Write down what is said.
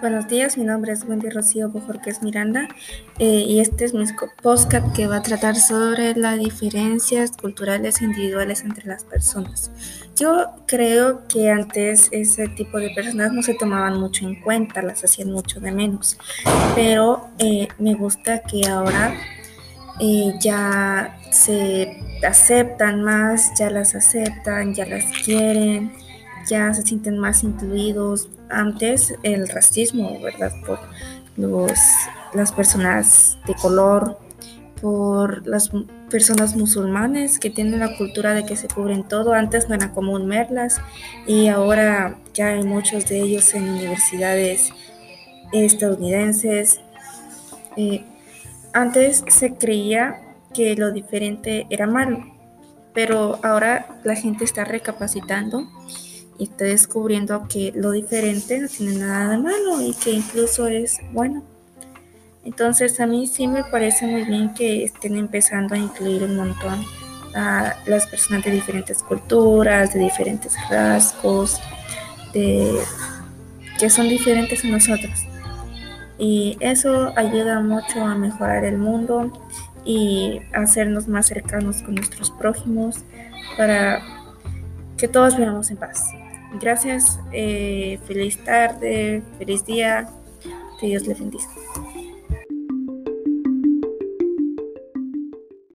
Buenos días, mi nombre es Wendy Rocío Bojorquez Miranda eh, y este es mi podcast que va a tratar sobre las diferencias culturales e individuales entre las personas. Yo creo que antes ese tipo de personas no se tomaban mucho en cuenta, las hacían mucho de menos, pero eh, me gusta que ahora eh, ya se aceptan más, ya las aceptan, ya las quieren ya se sienten más incluidos. Antes el racismo, ¿verdad? Por los, las personas de color, por las personas musulmanes que tienen la cultura de que se cubren todo. Antes no era común verlas y ahora ya hay muchos de ellos en universidades estadounidenses. Eh, antes se creía que lo diferente era malo, pero ahora la gente está recapacitando y está descubriendo que lo diferente no tiene nada de malo y que incluso es bueno. Entonces a mí sí me parece muy bien que estén empezando a incluir un montón a las personas de diferentes culturas, de diferentes rasgos, de que son diferentes a nosotros. Y eso ayuda mucho a mejorar el mundo y hacernos más cercanos con nuestros prójimos para que todos vivamos en paz. Gracias, eh, feliz tarde, feliz día, que Dios le bendiga.